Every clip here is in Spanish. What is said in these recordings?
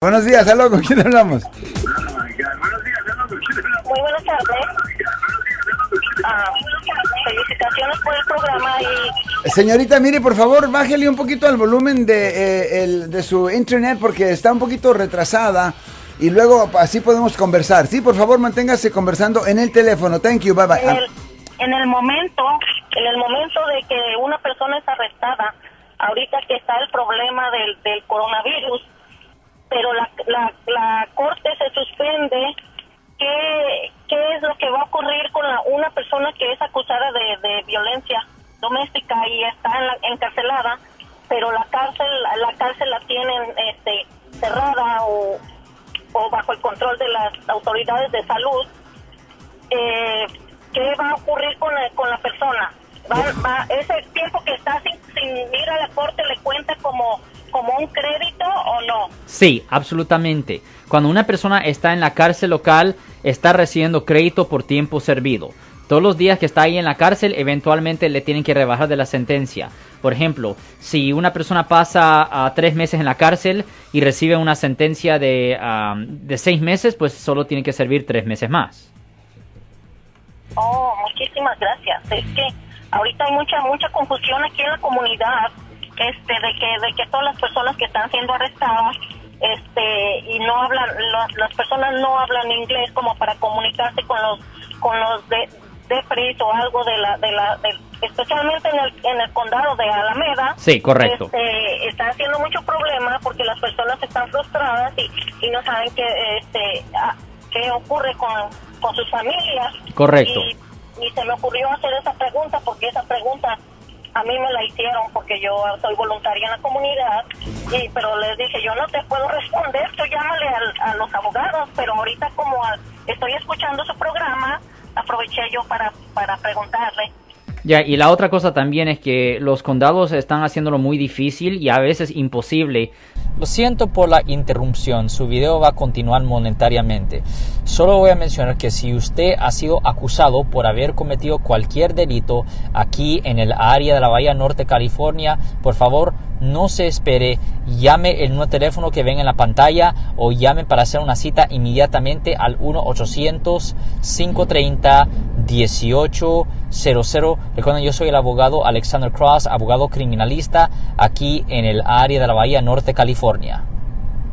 Buenos días, aló, ¿con quién hablamos? Muy buenas tardes. Ah, felicitaciones por el programa y Señorita, mire, por favor, bájele un poquito al volumen de, eh, el- de su internet porque está un poquito retrasada y luego así podemos conversar. Sí, por favor, manténgase conversando en el teléfono. Thank you, bye bye. en el, en el momento, en el momento de que una persona es arrestada, ahorita que está el problema del, del coronavirus, pero la, la, la corte se suspende, ¿qué, ¿qué es lo que va a ocurrir con la- una persona que es acusada de, de violencia doméstica y está en la- encarcelada, pero la cárcel, la cárcel la tienen este, cerrada o, o bajo el control de las autoridades de salud? eh, ¿qué va a ocurrir con la, con la persona? Va, va- ese tiempo un crédito o no? Sí, absolutamente. Cuando una persona está en la cárcel local, está recibiendo crédito por tiempo servido. Todos los días que está ahí en la cárcel, eventualmente le tienen que rebajar de la sentencia. Por ejemplo, si una persona pasa a tres meses en la cárcel y recibe una sentencia de, de seis meses, pues solo tiene que servir tres meses más. Oh, muchísimas gracias. Es que ahorita hay mucha mucha confusión aquí en la comunidad, este, de que de que todas las personas que están siendo arrestadas, este, y no hablan, los- las personas no hablan inglés como para comunicarse con los con los de de o algo de la de la del- especialmente en el en el condado de Alameda. Sí, correcto. Este, está haciendo mucho problema porque las personas están frustradas y, y no saben qué este ah, qué ocurre con, con sus familias. Correcto. Y, y se me ocurrió hacer esa pregunta porque esa pregunta a mí me la hicieron porque yo soy voluntaria en la comunidad y pero les dije yo no te puedo responder tú llámale al- a los abogados pero ahorita como a- estoy escuchando su programa aproveché yo para para preguntarle Y la otra cosa también es que los condados están haciéndolo muy difícil y a veces imposible. Lo siento por la interrupción, su video va a continuar monetariamente. Solo voy a mencionar que si usted ha sido acusado por haber cometido cualquier delito aquí en el área de la Bahía Norte, California, por favor no se espere, llame el nuevo teléfono que ven en la pantalla o llame para hacer una cita inmediatamente al 1-800-530-1800. Recuerden, yo soy el abogado Alexander Cross, abogado criminalista aquí en el área de la Bahía Norte, California.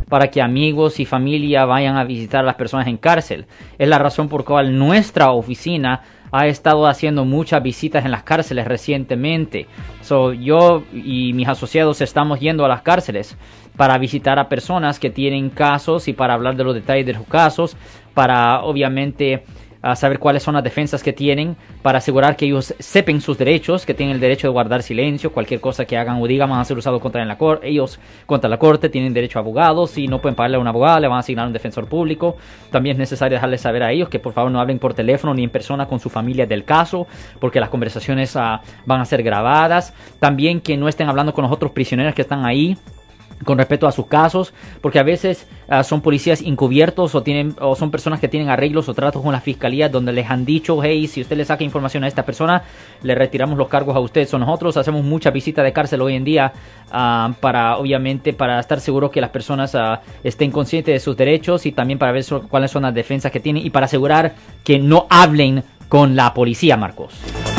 Para que amigos y familia vayan a visitar a las personas en cárcel. Es la razón por la cual nuestra oficina ha estado haciendo muchas visitas en las cárceles recientemente. So, yo y mis asociados estamos yendo a las cárceles para visitar a personas que tienen casos y para hablar de los detalles de sus casos, para obviamente a saber cuáles son las defensas que tienen para asegurar que ellos sepan sus derechos, que tienen el derecho de guardar silencio, cualquier cosa que hagan o digan van a ser usados contra en la corte, ellos contra la corte tienen derecho a abogados, si no pueden pagarle a un abogado le van a asignar un defensor público, también es necesario dejarles saber a ellos que por favor no hablen por teléfono ni en persona con su familia del caso, porque las conversaciones ah, van a ser grabadas, también que no estén hablando con los otros prisioneros que están ahí, con respecto a sus casos, porque a veces ah, son policías encubiertos o tienen o son personas que tienen arreglos o tratos con la fiscalía donde les han dicho, hey, si usted le saca información a esta persona, le retiramos los cargos a usted. So, nosotros hacemos mucha visita de cárcel hoy en día ah, para, obviamente, para estar seguro que las personas ah, estén conscientes de sus derechos y también para ver cuáles son las defensas que tienen y para asegurar que no hablen con la policía, Marcos.